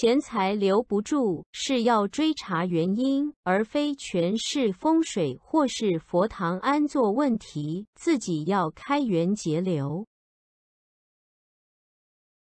钱财留不住是要追查原因而非全是风水或是佛堂安坐问题自己要开源节流。